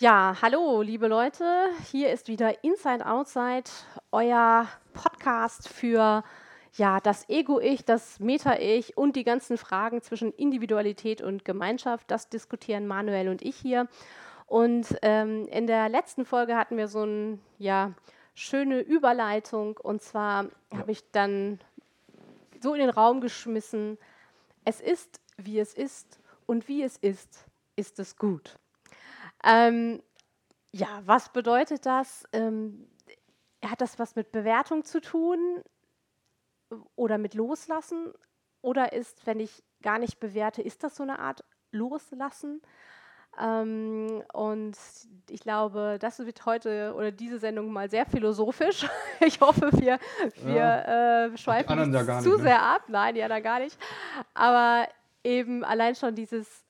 Ja, hallo, liebe Leute. Hier ist wieder Inside Outside, euer Podcast für ja, das Ego-Ich, das Meta-Ich und die ganzen Fragen zwischen Individualität und Gemeinschaft. Das diskutieren Manuel und ich hier. Und ähm, in der letzten Folge hatten wir so eine ja, schöne Überleitung. Und zwar ja. habe ich dann so in den Raum geschmissen, es ist, wie es ist und wie es ist, ist es gut. Ähm, ja, was bedeutet das? Ähm, hat das was mit Bewertung zu tun oder mit Loslassen? Oder ist, wenn ich gar nicht bewerte, ist das so eine Art Loslassen? Ähm, und ich glaube, das wird heute oder diese Sendung mal sehr philosophisch. ich hoffe, wir, wir ja. äh, schweifen nicht zu nicht, ne? sehr ab. Nein, ja, da gar nicht. Aber eben allein schon dieses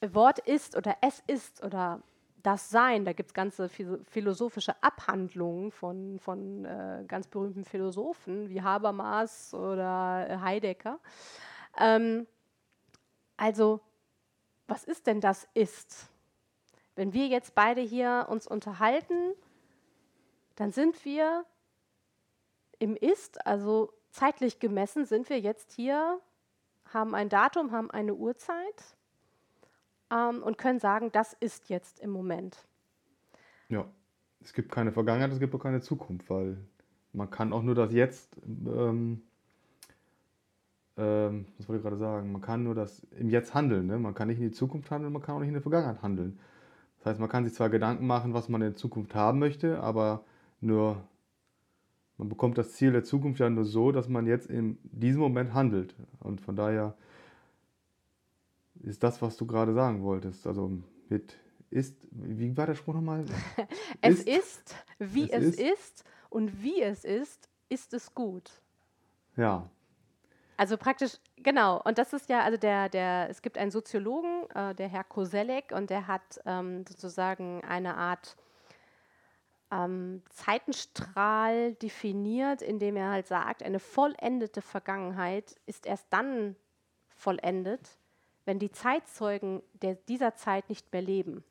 Wort ist oder es ist oder das Sein, da gibt es ganze philosophische Abhandlungen von, von äh, ganz berühmten Philosophen wie Habermas oder Heidegger. Ähm, also, was ist denn das Ist? Wenn wir jetzt beide hier uns unterhalten, dann sind wir im Ist, also zeitlich gemessen, sind wir jetzt hier, haben ein Datum, haben eine Uhrzeit ähm, und können sagen, das ist jetzt im Moment. Ja, es gibt keine Vergangenheit, es gibt auch keine Zukunft, weil man kann auch nur das Jetzt, ähm, ähm, was wollte ich gerade sagen, man kann nur das im Jetzt handeln. Ne? Man kann nicht in die Zukunft handeln, man kann auch nicht in der Vergangenheit handeln. Das heißt, man kann sich zwar Gedanken machen, was man in Zukunft haben möchte, aber nur man bekommt das Ziel der Zukunft ja nur so, dass man jetzt in diesem Moment handelt. Und von daher ist das, was du gerade sagen wolltest. Also mit ist, wie war der Spruch nochmal? es ist, ist wie es, ist. ist und wie es ist, ist es gut. Ja. Also praktisch, genau. Und das ist ja, also der, der, es gibt einen Soziologen, äh, der Herr Koselleck, und der hat ähm, sozusagen eine Art ähm, Zeitenstrahl definiert, indem er halt sagt, eine vollendete Vergangenheit ist erst dann vollendet, wenn die Zeitzeugen der, dieser Zeit nicht mehr leben.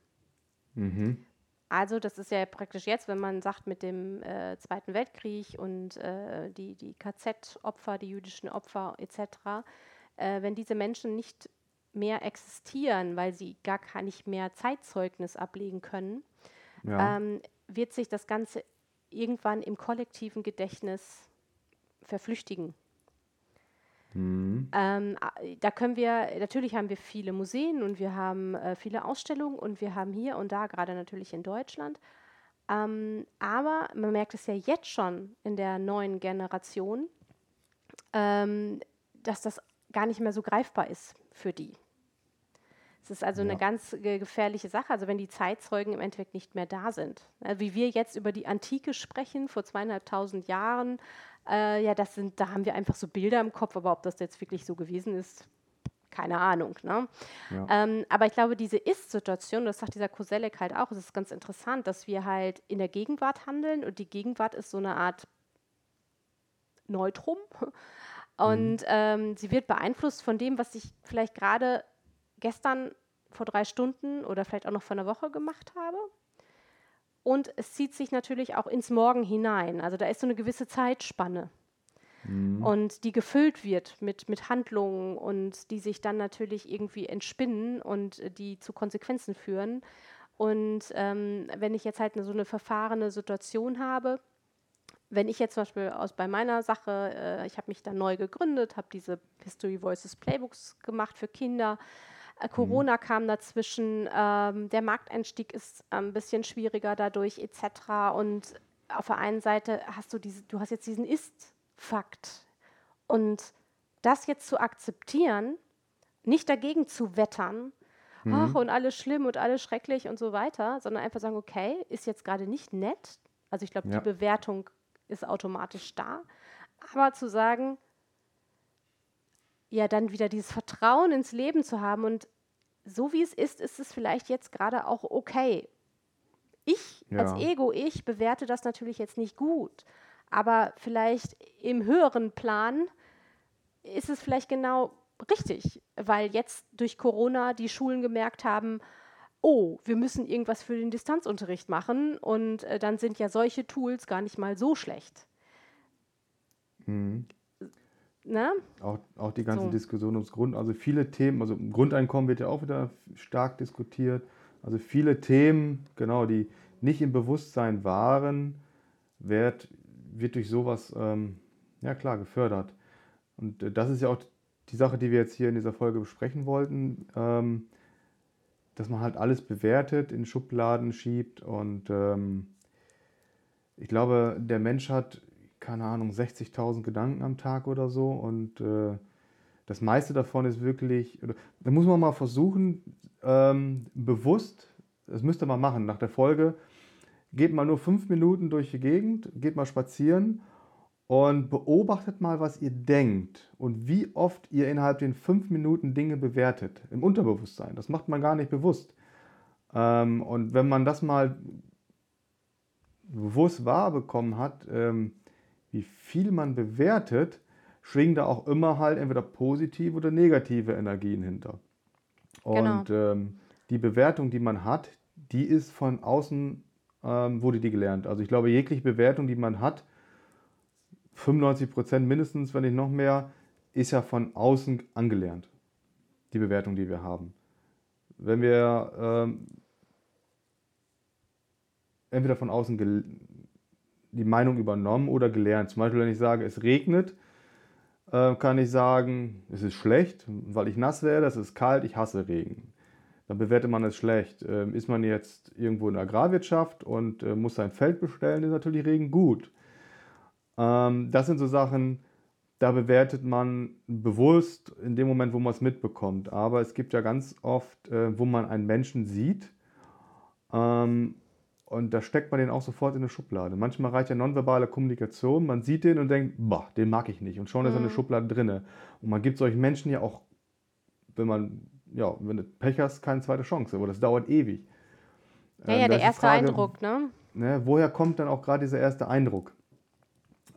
Mhm. Also das ist ja praktisch jetzt, wenn man sagt mit dem äh, Zweiten Weltkrieg und äh, die, die KZ-Opfer, die jüdischen Opfer etc., äh, wenn diese Menschen nicht mehr existieren, weil sie gar nicht mehr Zeitzeugnis ablegen können, ja. ähm, wird sich das Ganze irgendwann im kollektiven Gedächtnis verflüchtigen. Mhm. Ähm, da können wir, natürlich haben wir viele Museen und wir haben äh, viele Ausstellungen und wir haben hier und da, gerade natürlich in Deutschland, ähm, aber man merkt es ja jetzt schon in der neuen Generation, ähm, dass das gar nicht mehr so greifbar ist für die. Es ist also ja. eine ganz äh, gefährliche Sache, also wenn die Zeitzeugen im Endeffekt nicht mehr da sind. Also wie wir jetzt über die Antike sprechen, vor zweieinhalbtausend Jahren, äh, ja, das sind, da haben wir einfach so Bilder im Kopf, aber ob das jetzt wirklich so gewesen ist, keine Ahnung. Ne? Ja. Ähm, aber ich glaube, diese Ist-Situation, das sagt dieser Koselleck halt auch, es ist ganz interessant, dass wir halt in der Gegenwart handeln und die Gegenwart ist so eine Art Neutrum. Und mhm. ähm, sie wird beeinflusst von dem, was ich vielleicht gerade gestern vor drei Stunden oder vielleicht auch noch vor einer Woche gemacht habe. Und es zieht sich natürlich auch ins Morgen hinein. Also da ist so eine gewisse Zeitspanne. Mhm. Und die gefüllt wird mit, mit Handlungen und die sich dann natürlich irgendwie entspinnen und äh, die zu Konsequenzen führen. Und ähm, wenn ich jetzt halt so eine verfahrene Situation habe, wenn ich jetzt zum Beispiel aus bei meiner Sache, äh, ich habe mich da neu gegründet, habe diese History Voices Playbooks gemacht für Kinder. Corona mhm. kam dazwischen, ähm, der Markteinstieg ist äh, ein bisschen schwieriger dadurch etc. Und auf der einen Seite hast du diese, du hast jetzt diesen Ist-Fakt. Und das jetzt zu akzeptieren, nicht dagegen zu wettern, mhm. ach, und alles schlimm und alles schrecklich und so weiter, sondern einfach sagen, okay, ist jetzt gerade nicht nett. Also ich glaube, ja. die Bewertung ist automatisch da. Aber zu sagen, ja dann wieder dieses Vertrauen ins Leben zu haben und so wie es ist, ist es vielleicht jetzt gerade auch okay. Ich ja. als Ego, ich bewerte das natürlich jetzt nicht gut, aber vielleicht im höheren Plan ist es vielleicht genau richtig, weil jetzt durch Corona die Schulen gemerkt haben, oh, wir müssen irgendwas für den Distanzunterricht machen und äh, dann sind ja solche Tools gar nicht mal so schlecht. Mhm. Na? Auch, auch die ganze So. Diskussion ums Grund, also viele Themen, also Grundeinkommen wird ja auch wieder stark diskutiert. Also viele Themen, genau, die nicht im Bewusstsein waren, wird, wird durch sowas, ähm, ja klar, gefördert. Und äh, das ist ja auch die Sache, die wir jetzt hier in dieser Folge besprechen wollten, ähm, dass man halt alles bewertet, in Schubladen schiebt und ähm, ich glaube, der Mensch hat, keine Ahnung, 60.000 Gedanken am Tag oder so und äh, das meiste davon ist wirklich, da muss man mal versuchen, ähm, bewusst, das müsste man machen nach der Folge, geht mal nur fünf Minuten durch die Gegend, geht mal spazieren und beobachtet mal, was ihr denkt und wie oft ihr innerhalb den fünf Minuten Dinge bewertet im Unterbewusstsein. Das macht man gar nicht bewusst. Ähm, und wenn man das mal bewusst wahrbekommen hat, ähm, wie viel man bewertet, schwingen da auch immer halt entweder positive oder negative Energien hinter. Genau. Und ähm, die Bewertung, die man hat, die ist von außen, ähm, wurde die gelernt. Also ich glaube, jegliche Bewertung, die man hat, 95 Prozent mindestens, wenn nicht noch mehr, ist ja von außen angelernt. Die Bewertung, die wir haben. Wenn wir ähm, entweder von außen gel- die Meinung übernommen oder gelernt. Zum Beispiel, wenn ich sage, es regnet, äh, kann ich sagen, es ist schlecht, weil ich nass werde, es ist kalt, ich hasse Regen. Dann bewertet man es schlecht. Ähm, ist man jetzt irgendwo in der Agrarwirtschaft und äh, muss sein Feld bestellen, ist natürlich Regen gut. Ähm, das sind so Sachen, da bewertet man bewusst in dem Moment, wo man es mitbekommt. Aber es gibt ja ganz oft, äh, wo man einen Menschen sieht ähm, und da steckt man den auch sofort in eine Schublade. Manchmal reicht ja nonverbale Kommunikation, man sieht den und denkt, boah, den mag ich nicht und schon ist er in der Mhm. Schublade drinne. Und man gibt solchen Menschen ja auch, wenn man, ja, wenn du Pech hast, keine zweite Chance, aber das dauert ewig. Ja, Ähm, ja, da der erste Frage, Eindruck, ne? Ne, woher kommt dann auch gerade dieser erste Eindruck?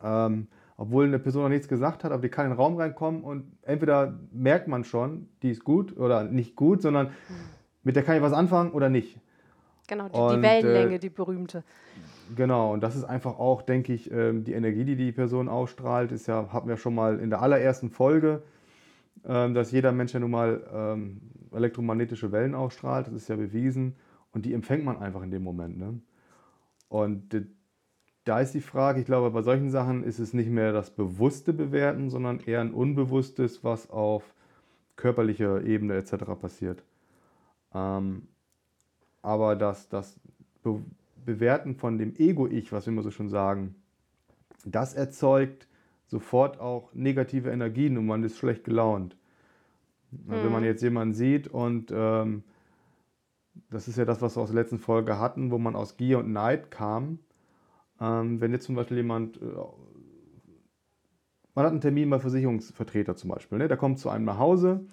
Ähm, obwohl eine Person noch nichts gesagt hat, aber die kann in den Raum reinkommen und entweder merkt man schon, die ist gut oder nicht gut, sondern mit der kann ich was anfangen oder nicht. Genau, die, Und, die Wellenlänge, äh, die berühmte. Genau, und das ist einfach auch, denke ich, ähm, die Energie, die die Person ausstrahlt, ist ja, hatten wir schon mal in der allerersten Folge, ähm, dass jeder Mensch ja nun mal ähm, elektromagnetische Wellen ausstrahlt, das ist ja bewiesen, und die empfängt man einfach in dem Moment. Ne? Und äh, da ist die Frage, ich glaube, bei solchen Sachen ist es nicht mehr das bewusste Bewerten, sondern eher ein unbewusstes, was auf körperlicher Ebene etc. passiert. Ähm, aber das, das Be Bewerten von dem Ego-Ich, was wir immer so schon sagen, das erzeugt sofort auch negative Energien und man ist schlecht gelaunt. Also Wenn man Mhm. jetzt jemanden sieht und ähm, das ist ja das, was wir aus der letzten Folge hatten, wo man aus Gier und Neid kam. Ähm, wenn jetzt zum Beispiel jemand, äh, man hat einen Termin bei Versicherungsvertreter zum Beispiel, ne? der kommt zu einem nach Hause,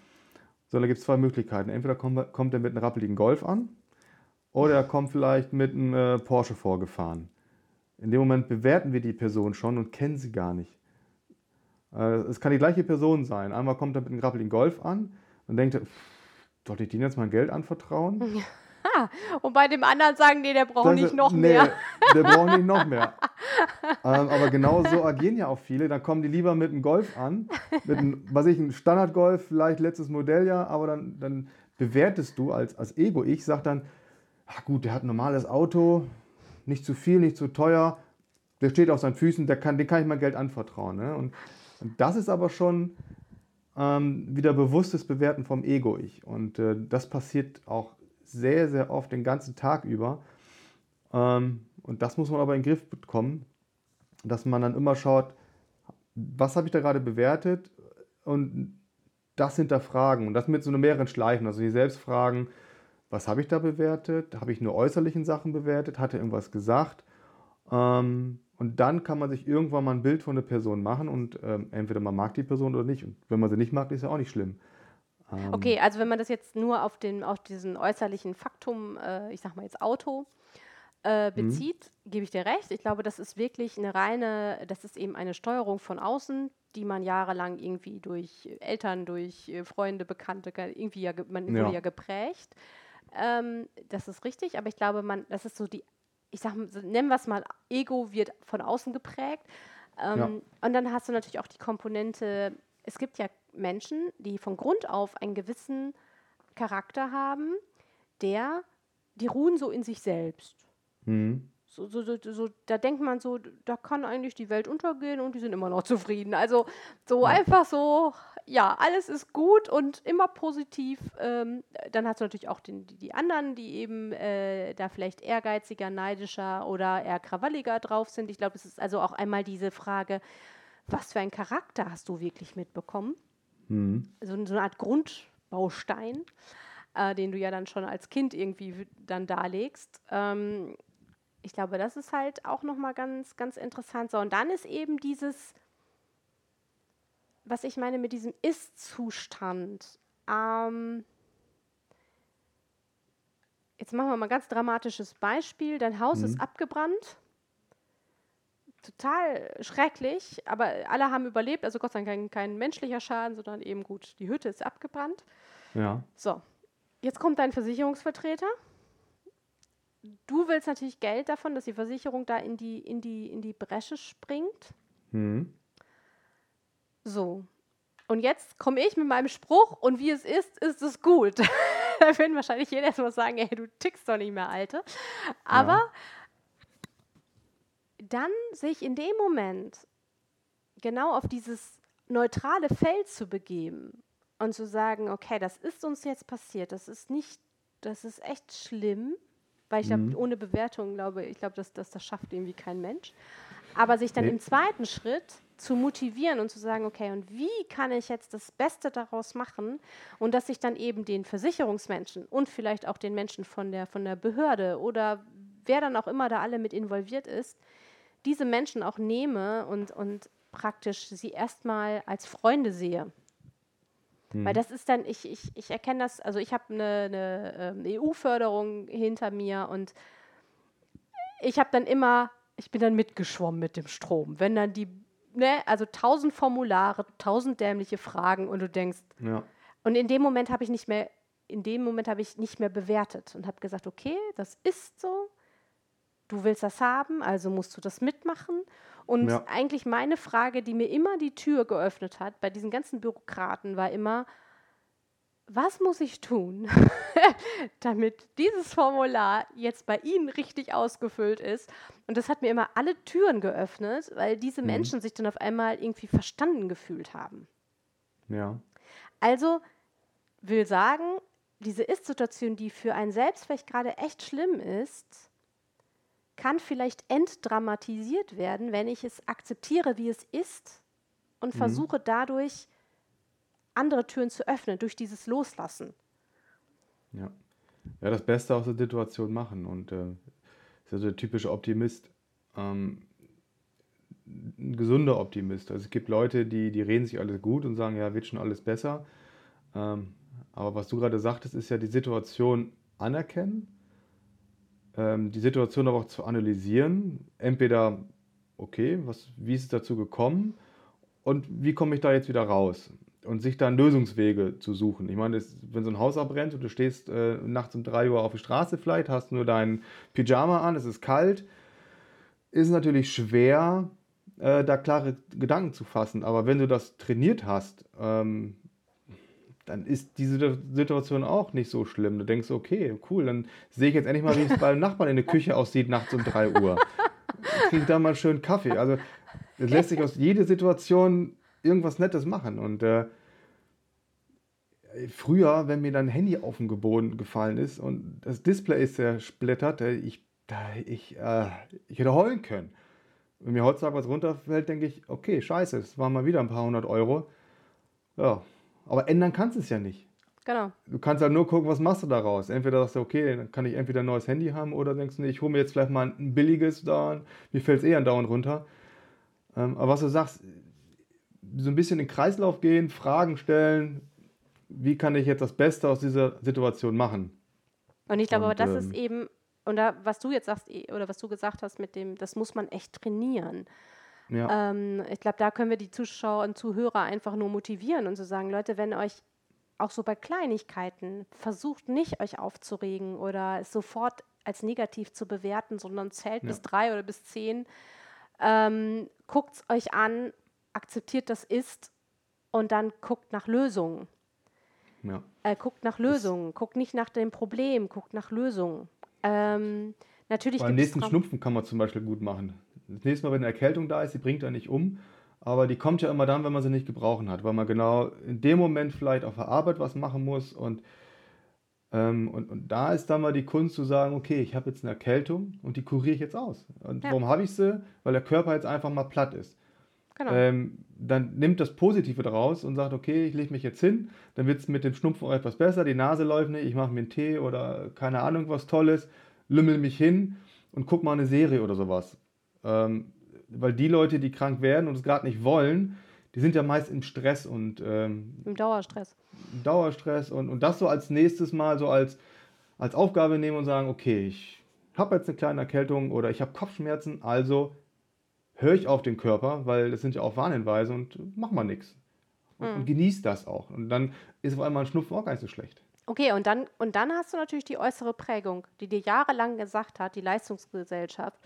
so, da gibt es zwei Möglichkeiten. Entweder kommt, kommt er mit einem rappeligen Golf an oder er kommt vielleicht mit einem äh, Porsche vorgefahren. In dem Moment bewerten wir die Person schon und kennen sie gar nicht. Äh, es kann die gleiche Person sein. Einmal kommt er mit einem rappeligen Golf an und denkt, "Pff, sollte ich denen jetzt mein Geld anvertrauen? Und bei dem anderen sagen, nee, der braucht nicht noch nee, mehr. Der braucht nicht noch mehr. ähm, aber genau so agieren ja auch viele. Dann kommen die lieber mit einem Golf an, mit einem, was ich, ein Standardgolf, vielleicht letztes Modelljahr, aber dann, dann bewertest du als, als Ego. Ich sag dann, ach gut, der hat ein normales Auto, nicht zu viel, nicht zu teuer, der steht auf seinen Füßen, der kann, dem kann ich mein Geld anvertrauen. Ne? Und, und das ist aber schon ähm, wieder bewusstes Bewerten vom Ego-Ich. Und äh, das passiert auch sehr, sehr oft den ganzen Tag über. Ähm, und das muss man aber in den Griff bekommen, dass man dann immer schaut, was habe ich da gerade bewertet und das hinterfragen und das mit so mehreren Schleifen, also die selbst fragen, was habe ich da bewertet? Habe ich nur äußerlichen Sachen bewertet? Hat er irgendwas gesagt? Ähm, und dann kann man sich irgendwann mal ein Bild von der Person machen und ähm, entweder man mag die Person oder nicht. Und wenn man sie nicht mag, ist ja auch nicht schlimm. Ähm, Okay, also wenn man das jetzt nur auf, den, auf diesen äußerlichen Faktum, äh, ich sag mal jetzt Auto, äh, Mhm. bezieht, gebe ich dir recht. Ich glaube, das ist wirklich eine reine, das ist eben eine Steuerung von außen, die man jahrelang irgendwie durch Eltern, durch äh, Freunde, Bekannte, ge- irgendwie ja, man Ja. wurde ja geprägt. Ähm, das ist richtig, aber ich glaube, man, das ist so die, ich sag, nennen wir es mal, Ego wird von außen geprägt. Ähm, ja. Und dann hast du natürlich auch die Komponente, es gibt ja Menschen, die von Grund auf einen gewissen Charakter haben, der, die ruhen so in sich selbst. Mhm. So, so, so, so, da denkt man so, da kann eigentlich die Welt untergehen und die sind immer noch zufrieden. Also so ja. einfach so, ja, alles ist gut und immer positiv. Ähm, dann hast du natürlich auch den, die, die anderen, die eben äh, da vielleicht ehrgeiziger, neidischer oder eher krawalliger drauf sind. Ich glaube, es ist also auch einmal diese Frage, was für einen Charakter hast du wirklich mitbekommen? Mhm. So, so, eine Art Grundbaustein, äh, den du ja dann schon als Kind irgendwie dann darlegst. Ähm, ich glaube, das ist halt auch nochmal ganz, ganz interessant. So, und dann ist eben dieses, was ich meine mit diesem Ist-Zustand. Ähm, jetzt machen wir mal ein ganz dramatisches Beispiel. Dein Haus mhm. ist abgebrannt. Total schrecklich, aber alle haben überlebt. Also Gott sei Dank kein, kein menschlicher Schaden, sondern eben gut, die Hütte ist abgebrannt. Ja. So, jetzt kommt dein Versicherungsvertreter du willst natürlich Geld davon, dass die Versicherung da in die, in die, in die Bresche springt. Mhm. So. Und jetzt komme ich mit meinem Spruch und wie es ist, ist es gut. da würden wahrscheinlich jeder erstmal sagen, ey, du tickst doch nicht mehr, Alte. Aber ja. dann sich in dem Moment genau auf dieses neutrale Feld zu begeben und zu sagen, okay, das ist uns jetzt passiert, das ist nicht, das ist echt schlimm, weil ich glaube, mhm. ohne Bewertung glaube ich, glaube, dass, dass das schafft irgendwie kein Mensch. Aber sich dann nee. im zweiten Schritt zu motivieren und zu sagen, okay, und wie kann ich jetzt das Beste daraus machen? Und dass ich dann eben den Versicherungsmenschen und vielleicht auch den Menschen von der, von der Behörde oder wer dann auch immer da alle mit involviert ist, diese Menschen auch nehme und, und praktisch sie erstmal als Freunde sehe. Mhm. Weil das ist dann, ich, ich, ich erkenne das, also ich habe eine, eine, eine ähm, EU-Förderung hinter mir und ich habe dann immer, ich bin dann mitgeschwommen mit dem Strom. Wenn dann die, ne, also tausend Formulare, tausend dämliche Fragen und du denkst, ja. und in dem Moment habe ich nicht mehr, in dem Moment habe ich nicht mehr bewertet und habe gesagt, okay, das ist so, du willst das haben, also musst du das mitmachen. Und ja. eigentlich meine Frage, die mir immer die Tür geöffnet hat bei diesen ganzen Bürokraten, war immer, was muss ich tun, damit dieses Formular jetzt bei Ihnen richtig ausgefüllt ist? Und das hat mir immer alle Türen geöffnet, weil diese mhm. Menschen sich dann auf einmal irgendwie verstanden gefühlt haben. Ja. Also will sagen, diese Ist-Situation, die für einen selbst vielleicht gerade echt schlimm ist, kann vielleicht entdramatisiert werden, wenn ich es akzeptiere, wie es ist und mhm. versuche dadurch andere Türen zu öffnen, durch dieses Loslassen. Ja. Ja, das Beste aus der Situation machen und äh, ist ja so der typische Optimist. Ähm, ein gesunder Optimist. Also es gibt Leute, die, die reden sich alles gut und sagen, ja, wird schon alles besser. Ähm, aber was du gerade sagtest, ist ja die Situation anerkennen die Situation aber auch zu analysieren. Entweder, okay, was, wie ist es dazu gekommen und wie komme ich da jetzt wieder raus? Und sich dann Lösungswege zu suchen. Ich meine, wenn so ein Haus abbrennt und du stehst äh, nachts um 3 Uhr auf der Straße vielleicht, hast nur dein Pyjama an, es ist kalt, ist natürlich schwer, äh, da klare Gedanken zu fassen. Aber wenn du das trainiert hast, ähm, dann ist diese Situation auch nicht so schlimm. Du denkst, okay, cool, dann sehe ich jetzt endlich mal, wie es beim Nachbarn in der Küche aussieht nachts um 3 Uhr. Kriege da mal schön Kaffee. Also es lässt sich aus jeder Situation irgendwas Nettes machen. Und äh, früher, wenn mir dann ein Handy auf den Boden gefallen ist und das Display ist zersplittert, äh, ich, ich, äh, ich hätte heulen können. Wenn mir heutzutage was runterfällt, denke ich, okay, scheiße, es waren mal wieder ein paar hundert Euro. Ja, aber ändern kannst du es ja nicht. Genau. Du kannst halt nur gucken, was machst du daraus. Entweder sagst du, okay, dann kann ich entweder ein neues Handy haben oder denkst du, nee, ich hole mir jetzt vielleicht mal ein billiges da, mir fällt es eh andauernd runter. Ähm, aber was du sagst, so ein bisschen in den Kreislauf gehen, Fragen stellen, wie kann ich jetzt das Beste aus dieser Situation machen? Und ich glaube, aber das ähm, ist eben, und da, was du jetzt sagst, eh, oder was du gesagt hast mit dem, das muss man echt trainieren. Ja. Ähm, ich glaube, da können wir die Zuschauer und Zuhörer einfach nur motivieren und zu so sagen, Leute, wenn euch auch so bei Kleinigkeiten, versucht nicht euch aufzuregen oder es sofort als negativ zu bewerten, sondern zählt ja. bis drei oder bis zehn. Ähm, guckt es euch an, akzeptiert das ist und dann guckt nach Lösungen. Ja. Äh, guckt nach Lösungen, guckt nicht nach dem Problem, guckt nach Lösungen. Ähm, natürlich Beim nächsten Schnupfen kann man zum Beispiel gut machen. Das nächste Mal, wenn eine Erkältung da ist, die bringt er nicht um, aber die kommt ja immer dann, wenn man sie nicht gebrauchen hat, weil man genau in dem Moment vielleicht auf der Arbeit was machen muss und, ähm, und, und da ist dann mal die Kunst zu sagen, okay, ich habe jetzt eine Erkältung und die kuriere ich jetzt aus. Und ja. warum habe ich sie? Weil der Körper jetzt einfach mal platt ist. Genau. Ähm, dann nimmt das Positive daraus und sagt, okay, ich lege mich jetzt hin, dann wird es mit dem Schnupfen auch etwas besser, die Nase läuft nicht, ich mache mir einen Tee oder keine Ahnung was Tolles, lümmel mich hin und guck mal eine Serie oder sowas. Ähm, weil die Leute, die krank werden und es gerade nicht wollen, die sind ja meist im Stress und ähm, im Dauerstress. Dauerstress und, und das so als nächstes Mal so als, als Aufgabe nehmen und sagen, okay, ich habe jetzt eine kleine Erkältung oder ich habe Kopfschmerzen, also höre ich auf den Körper, weil das sind ja auch Warnhinweise und mach mal nichts. Und, mhm. und genieß das auch. Und dann ist auf einmal ein Schnupfen auch gar nicht so schlecht. Okay, und dann, und dann hast du natürlich die äußere Prägung, die dir jahrelang gesagt hat, die Leistungsgesellschaft,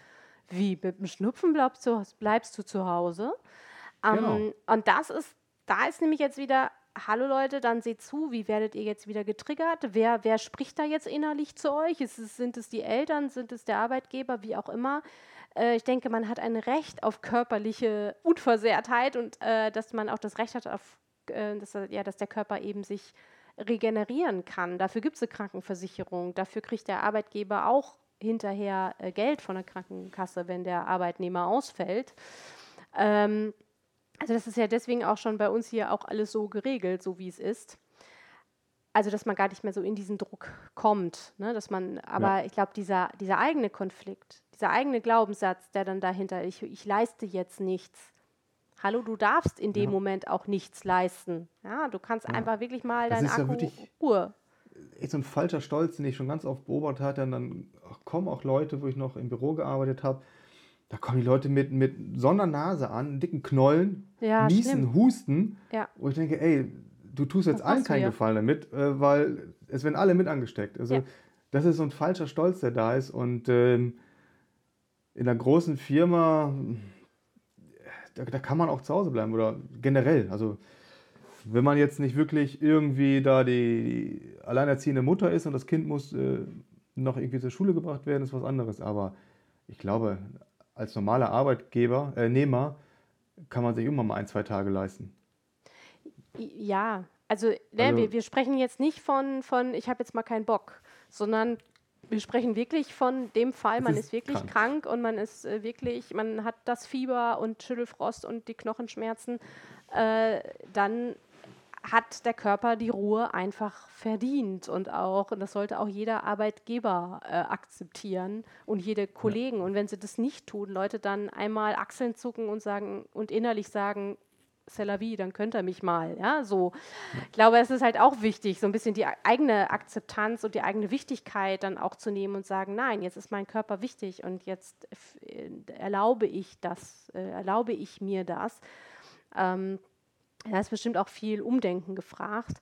wie mit dem Schnupfen bleibst du, bleibst du zu Hause. Ähm, genau. Und das ist, da ist nämlich jetzt wieder, hallo Leute, dann seht zu, wie werdet ihr jetzt wieder getriggert? Wer, wer spricht da jetzt innerlich zu euch? Es, sind es die Eltern, sind es der Arbeitgeber, wie auch immer? Äh, ich denke, man hat ein Recht auf körperliche Unversehrtheit und äh, dass man auch das Recht hat, auf, äh, dass, ja, dass der Körper eben sich regenerieren kann. Dafür gibt es eine Krankenversicherung. Dafür kriegt der Arbeitgeber auch hinterher äh, Geld von der Krankenkasse, wenn der Arbeitnehmer ausfällt. Ähm, also das ist ja deswegen auch schon bei uns hier auch alles so geregelt, so wie es ist. Also dass man gar nicht mehr so in diesen Druck kommt. Ne? Dass man, aber ja. ich glaube, dieser, dieser eigene Konflikt, dieser eigene Glaubenssatz, der dann dahinter, ich, ich leiste jetzt nichts. Hallo, du darfst in dem ja. Moment auch nichts leisten. Ja, du kannst ja. einfach wirklich mal deine Akku ja Ruhe echt so ein falscher Stolz, den ich schon ganz oft beobachtet hatte. Und dann kommen auch Leute, wo ich noch im Büro gearbeitet habe, da kommen die Leute mit, mit Sondernase an, dicken Knollen, ja, niesen, schlimm. husten. Ja. Wo ich denke, ey, du tust jetzt allen keinen Gefallen damit, äh, weil es werden alle mit angesteckt. Also ja. das ist so ein falscher Stolz, der da ist. Und ähm, in einer großen Firma, da, da, kann man auch zu Hause bleiben oder generell. Also wenn man jetzt nicht wirklich irgendwie da die alleinerziehende Mutter ist und das Kind muss äh, noch irgendwie zur Schule gebracht werden, ist was anderes. Aber ich glaube, als normaler Arbeitgeber, äh, Nehmer, kann man sich immer mal ein, zwei Tage leisten. Ja, also, ne, also wir, wir sprechen jetzt nicht von, von ich habe jetzt mal keinen Bock, sondern wir sprechen wirklich von dem Fall, man ist, ist, wirklich krank. krank, und man ist äh, wirklich, man hat das Fieber und Schüttelfrost und die Knochenschmerzen, äh, dann hat der Körper die Ruhe einfach verdient und auch, und das sollte auch jeder Arbeitgeber äh, akzeptieren und jede Kollegen. Ja. Und wenn sie das nicht tun, Leute dann einmal Achseln zucken und sagen und innerlich sagen, c'est la vie, dann könnt ihr mich mal. Ja, so. Ich glaube, es ist halt auch wichtig, so ein bisschen die eigene Akzeptanz und die eigene Wichtigkeit dann auch zu nehmen und sagen, nein, jetzt ist mein Körper wichtig und jetzt äh, erlaube ich das, äh, erlaube ich mir das. Ähm, da ist bestimmt auch viel Umdenken gefragt.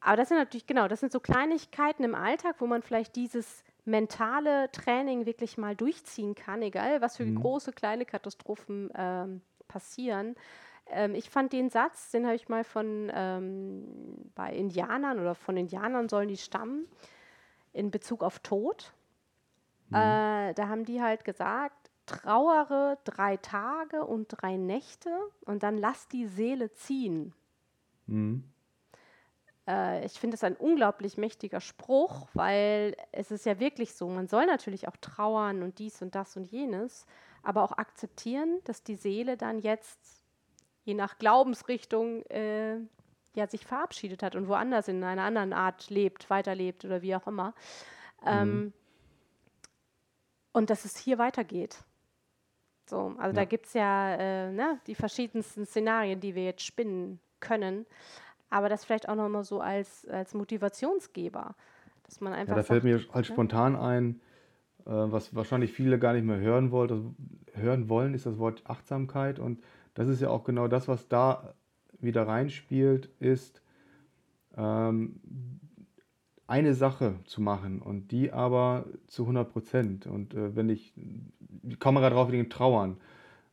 Aber das sind natürlich, genau, das sind so Kleinigkeiten im Alltag, wo man vielleicht dieses mentale Training wirklich mal durchziehen kann, egal was für mhm. große, kleine Katastrophen ähm, passieren. Ähm, ich fand den Satz, den habe ich mal von ähm, bei Indianern oder von Indianern sollen die stammen, in Bezug auf Tod. Mhm. Äh, da haben die halt gesagt, trauere drei Tage und drei Nächte und dann lass die Seele ziehen. Mhm. Äh, ich finde es ein unglaublich mächtiger Spruch, weil es ist ja wirklich so, man soll natürlich auch trauern und dies und das und jenes, aber auch akzeptieren, dass die Seele dann jetzt, je nach Glaubensrichtung, äh, ja, sich verabschiedet hat und woanders in einer anderen Art lebt, weiterlebt oder wie auch immer. Ähm, mhm. Und dass es hier weitergeht. So, also ja. da gibt es ja äh, ne, die verschiedensten Szenarien, die wir jetzt spinnen können. Aber das vielleicht auch nochmal so als, als Motivationsgeber, dass man einfach. Ja, da fällt mir halt ne? spontan ein, äh, was wahrscheinlich viele gar nicht mehr hören wollen. Also, hören wollen, ist das Wort Achtsamkeit. Und das ist ja auch genau das, was da wieder reinspielt, ist, ähm, eine Sache zu machen und die aber zu 100 Prozent. Und äh, wenn ich, ich komme gerade drauf wegen Trauern.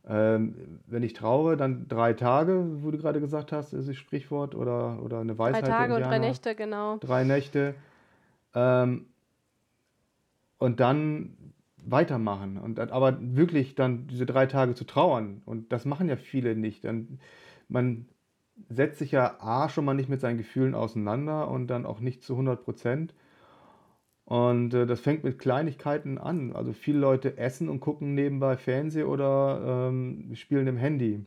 Ähm, wenn ich traue, dann drei Tage, wo du gerade gesagt hast, ist das Sprichwort oder, oder eine Weisheit. Drei Tage und drei Nächte, genau. Drei Nächte. Ähm, und dann weitermachen. Und aber wirklich dann diese drei Tage zu trauern. Und das machen ja viele nicht. Dann, man setzt sich ja A schon mal nicht mit seinen Gefühlen auseinander und dann auch nicht zu 100 Prozent. Und äh, das fängt mit Kleinigkeiten an. Also viele Leute essen und gucken nebenbei Fernsehen oder ähm, spielen im Handy.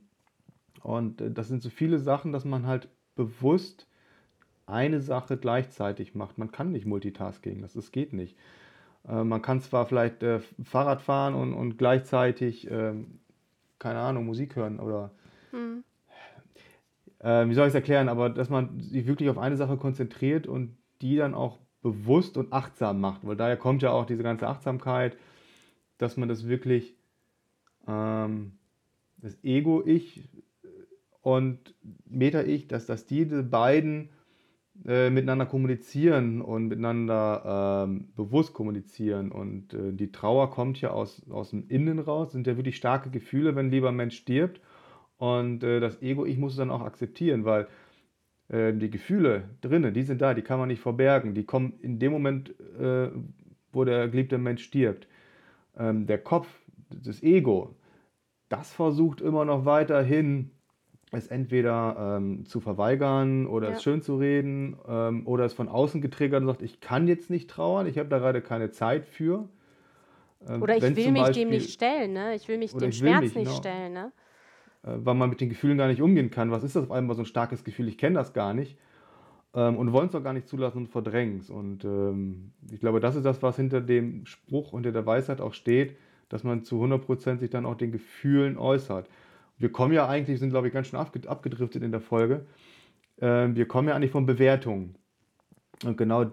Und äh, das sind so viele Sachen, dass man halt bewusst eine Sache gleichzeitig macht. Man kann nicht Multitasking, das, das geht nicht. Äh, man kann zwar vielleicht äh, Fahrrad fahren und, und gleichzeitig, ähm, keine Ahnung, Musik hören oder hm. Wie soll ich es erklären, aber dass man sich wirklich auf eine Sache konzentriert und die dann auch bewusst und achtsam macht, weil daher kommt ja auch diese ganze Achtsamkeit, dass man das wirklich, ähm, das Ego-Ich und Meta-Ich, dass, dass diese beiden äh, miteinander kommunizieren und miteinander ähm, bewusst kommunizieren. Und äh, die Trauer kommt ja aus, aus dem Innen raus, sind ja wirklich starke Gefühle, wenn ein lieber Mensch stirbt. Und äh, das Ego-Ich muss es dann auch akzeptieren, weil äh, die Gefühle drinnen, die sind da, die kann man nicht verbergen. Die kommen in dem Moment, äh, wo der geliebte Mensch stirbt. Ähm, der Kopf, das Ego, das versucht immer noch weiterhin, es entweder ähm, zu verweigern oder ja. es schön zu reden ähm, oder es von außen getriggert und sagt, ich kann jetzt nicht trauern, ich habe da gerade keine Zeit für. Ähm, oder ich will mich Beispiel, dem nicht stellen, ne? ich will mich dem Schmerz mich, nicht genau. stellen. Ne? Äh, weil man mit den Gefühlen gar nicht umgehen kann. Was ist das auf einmal so ein starkes Gefühl? Ich kenne das gar nicht. Ähm, und wollen es auch gar nicht zulassen und verdrängen es. Und ähm, ich glaube, das ist das, was hinter dem Spruch, hinter der Weisheit auch steht, dass man zu 100% sich dann auch den Gefühlen äußert. Wir kommen ja eigentlich, sind glaube ich ganz schön abgedriftet in der Folge, ähm, wir kommen ja eigentlich von Bewertungen. Und genau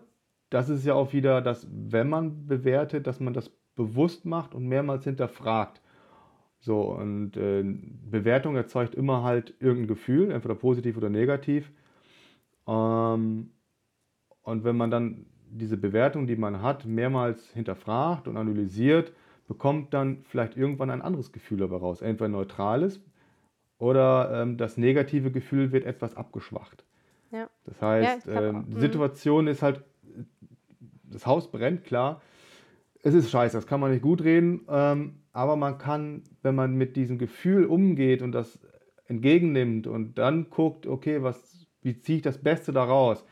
das ist ja auch wieder, dass wenn man bewertet, dass man das bewusst macht und mehrmals hinterfragt. So, und äh, Bewertung erzeugt immer halt irgendein Gefühl, entweder positiv oder negativ. Ähm, und wenn man dann diese Bewertung, die man hat, mehrmals hinterfragt und analysiert, bekommt dann vielleicht irgendwann ein anderes Gefühl dabei raus. Entweder neutrales oder ähm, das negative Gefühl wird etwas abgeschwacht. Ja. Das heißt, ja, ähm, die mhm. Situation ist halt, das Haus brennt, klar. Es ist scheiße, das kann man nicht gut reden. Ähm, aber man kann, wenn man mit diesem Gefühl umgeht und das entgegennimmt und dann guckt, okay, was, wie ziehe ich das Beste daraus,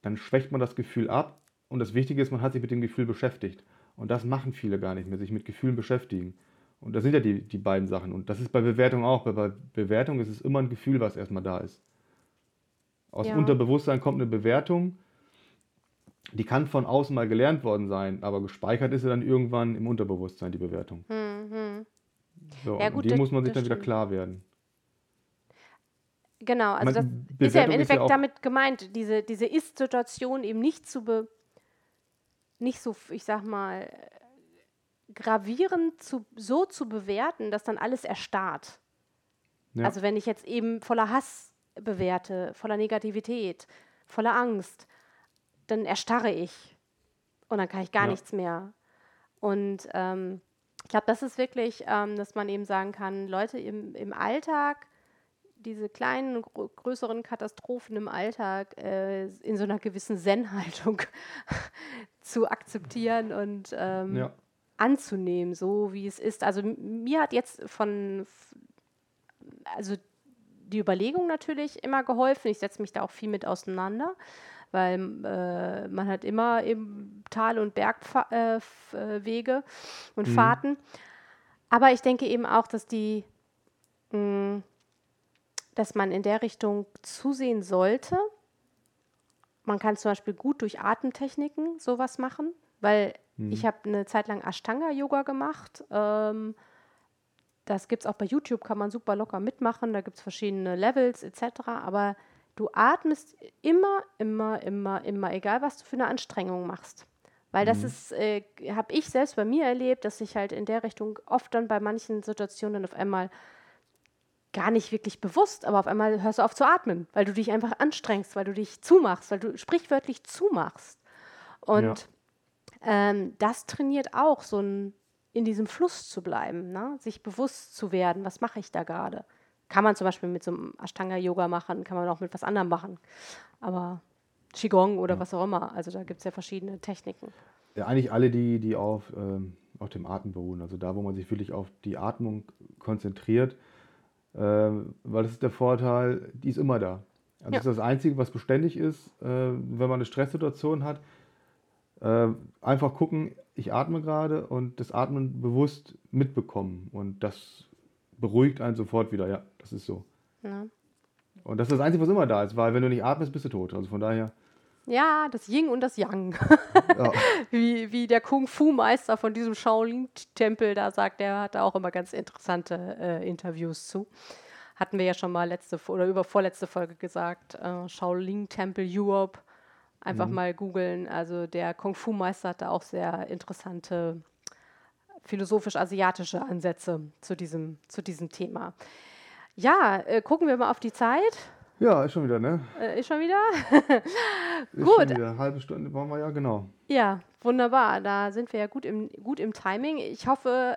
dann schwächt man das Gefühl ab. Und das Wichtige ist, man hat sich mit dem Gefühl beschäftigt. Und das machen viele gar nicht mehr, sich mit Gefühlen beschäftigen. Und das sind ja die, die beiden Sachen. Und das ist bei Bewertung auch. Bei Bewertung ist es immer ein Gefühl, was erstmal da ist. Aus ja. Unterbewusstsein kommt eine Bewertung die kann von außen mal gelernt worden sein, aber gespeichert ist sie dann irgendwann im Unterbewusstsein, die Bewertung. Mhm. So, ja, gut, die das, muss man sich dann stimmt. wieder klar werden. Genau, also das Bewertung ist ja im Endeffekt ja damit gemeint, diese, diese Ist-Situation eben nicht zu be, nicht so, ich sag mal, gravierend zu, so zu bewerten, dass dann alles erstarrt. Ja. Also wenn ich jetzt eben voller Hass bewerte, voller Negativität, voller Angst, dann erstarre ich und dann kann ich gar ja. nichts mehr. Und ähm, ich glaube, das ist wirklich, ähm, dass man eben sagen kann, Leute im, im Alltag, diese kleinen größeren Katastrophen im Alltag äh, in so einer gewissen Zen-Haltung zu akzeptieren und ähm, ja. anzunehmen, so wie es ist. Also mir hat jetzt von, also die Überlegung natürlich immer geholfen. Ich setze mich da auch viel mit auseinander weil äh, man hat immer eben Tal- und Bergwege äh, und mhm. Fahrten. Aber ich denke eben auch, dass die, mh, mm, dass man in der Richtung zusehen sollte. Man kann zum Beispiel gut durch Atemtechniken sowas machen, weil mhm. ich habe eine Zeit lang Ashtanga-Yoga gemacht. Ähm, das gibt es auch bei YouTube, kann man super locker mitmachen. Da gibt es verschiedene Levels etc. Aber Du atmest immer, immer, immer, immer, egal was du für eine Anstrengung machst. Weil das mhm. ist, äh, habe ich selbst bei mir erlebt, dass ich halt in der Richtung oft dann bei manchen Situationen auf einmal gar nicht wirklich bewusst, aber auf einmal hörst du auf zu atmen, weil du dich einfach anstrengst, weil du dich zumachst, weil du sprichwörtlich zumachst. Und ja. ähm, das trainiert auch, so ein, in diesem Fluss zu bleiben, ne? sich bewusst zu werden, was mache ich da gerade. Kann man zum Beispiel mit so einem Ashtanga-Yoga machen, kann man auch mit was anderem machen. Aber Qigong oder ja. was auch immer, also da gibt es ja verschiedene Techniken. Ja, eigentlich alle, die, die auf, ähm, auf dem Atem beruhen. Also da, wo man sich wirklich auf die Atmung konzentriert, ähm, weil das ist der Vorteil, die ist immer da. Also ja. Das ist das Einzige, was beständig ist, äh, wenn man eine Stresssituation hat. Äh, einfach gucken, ich atme gerade und das Atmen bewusst mitbekommen. Und das beruhigt einen sofort wieder. Ja, das ist so. Ja. Und das ist das Einzige, was immer da ist, weil wenn du nicht atmest, bist du tot. Also von daher. Ja, das Ying und das Yang. Ja. wie, wie der Kung-Fu-Meister von diesem Shaolin-Tempel da sagt, der hat da auch immer ganz interessante äh, Interviews zu. Hatten wir ja schon mal letzte oder über vorletzte Folge gesagt. Äh, Shaolin-Tempel Europe. Einfach mhm. mal googeln. Also der Kung-Fu-Meister hat da auch sehr interessante philosophisch-asiatische Ansätze zu diesem, zu diesem Thema. Ja, äh, gucken wir mal auf die Zeit. Ja, ist schon wieder, ne? Äh, ist schon wieder? gut. Schon wieder. Halbe Stunde waren wir ja, genau. Ja, wunderbar. Da sind wir ja gut im, gut im Timing. Ich hoffe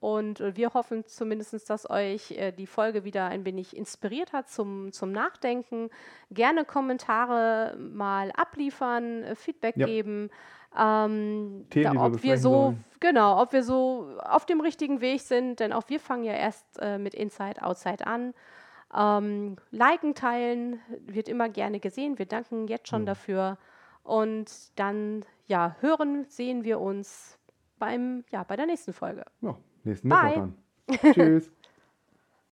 und wir hoffen zumindest, dass euch äh, die Folge wieder ein wenig inspiriert hat zum, zum Nachdenken. Gerne Kommentare mal abliefern, äh, Feedback ja. geben. Ähm, Themen, da, ob wir, wir so, sollen. genau, ob wir so auf dem richtigen Weg sind, denn auch wir fangen ja erst äh, mit Inside, Outside an. Ähm, liken, teilen wird immer gerne gesehen. Wir danken jetzt schon mhm. dafür. Und dann, ja, hören, sehen wir uns beim, ja, bei der nächsten Folge. Ja, nächsten Mittwoch dann. Tschüss.